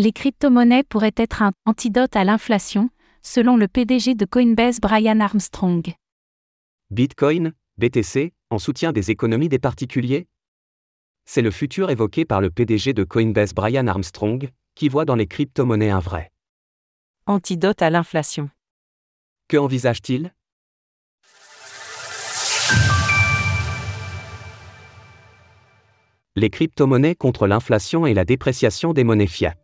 Les crypto-monnaies pourraient être un antidote à l'inflation, selon le PDG de Coinbase Brian Armstrong. Bitcoin, BTC, en soutien des économies des particuliers? C'est le futur évoqué par le PDG de Coinbase Brian Armstrong, qui voit dans les crypto-monnaies un vrai Antidote à l'inflation. Que envisage-t-il? Les crypto-monnaies contre l'inflation et la dépréciation des monnaies fiat.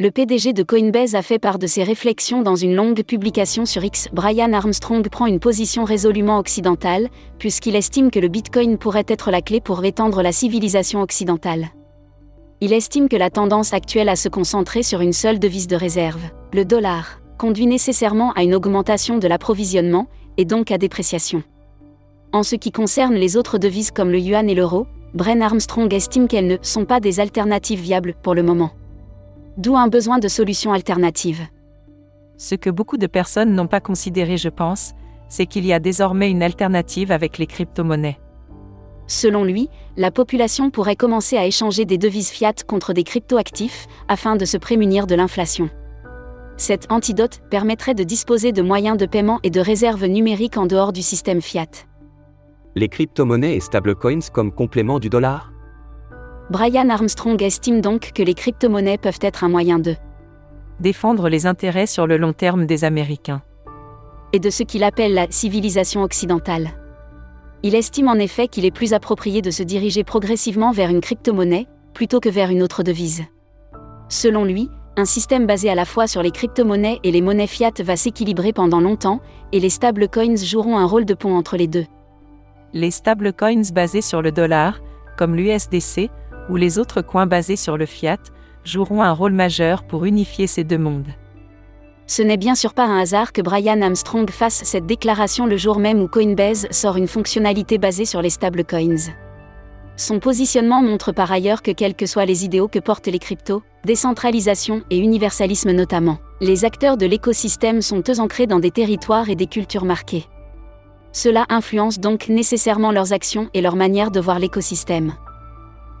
Le PDG de Coinbase a fait part de ses réflexions dans une longue publication sur X. Brian Armstrong prend une position résolument occidentale, puisqu'il estime que le Bitcoin pourrait être la clé pour étendre la civilisation occidentale. Il estime que la tendance actuelle à se concentrer sur une seule devise de réserve, le dollar, conduit nécessairement à une augmentation de l'approvisionnement, et donc à dépréciation. En ce qui concerne les autres devises comme le yuan et l'euro, Bren Armstrong estime qu'elles ne sont pas des alternatives viables pour le moment. D'où un besoin de solutions alternatives. Ce que beaucoup de personnes n'ont pas considéré, je pense, c'est qu'il y a désormais une alternative avec les crypto-monnaies. Selon lui, la population pourrait commencer à échanger des devises fiat contre des crypto-actifs afin de se prémunir de l'inflation. Cet antidote permettrait de disposer de moyens de paiement et de réserves numériques en dehors du système fiat les crypto-monnaies et stablecoins comme complément du dollar? Brian Armstrong estime donc que les crypto-monnaies peuvent être un moyen de défendre les intérêts sur le long terme des Américains et de ce qu'il appelle la civilisation occidentale. Il estime en effet qu'il est plus approprié de se diriger progressivement vers une crypto-monnaie plutôt que vers une autre devise. Selon lui, un système basé à la fois sur les crypto-monnaies et les monnaies fiat va s'équilibrer pendant longtemps, et les stablecoins joueront un rôle de pont entre les deux les stablecoins basés sur le dollar, comme l'USDC, ou les autres coins basés sur le fiat, joueront un rôle majeur pour unifier ces deux mondes. Ce n'est bien sûr pas un hasard que Brian Armstrong fasse cette déclaration le jour même où Coinbase sort une fonctionnalité basée sur les stablecoins. Son positionnement montre par ailleurs que quels que soient les idéaux que portent les cryptos, décentralisation et universalisme notamment, les acteurs de l'écosystème sont eux ancrés dans des territoires et des cultures marquées. Cela influence donc nécessairement leurs actions et leur manière de voir l'écosystème.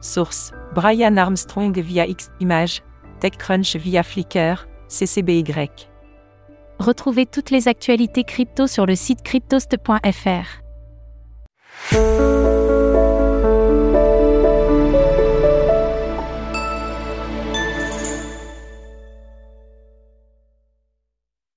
Source Brian Armstrong via X Image, TechCrunch via Flickr, CCBY. Retrouvez toutes les actualités crypto sur le site cryptost.fr.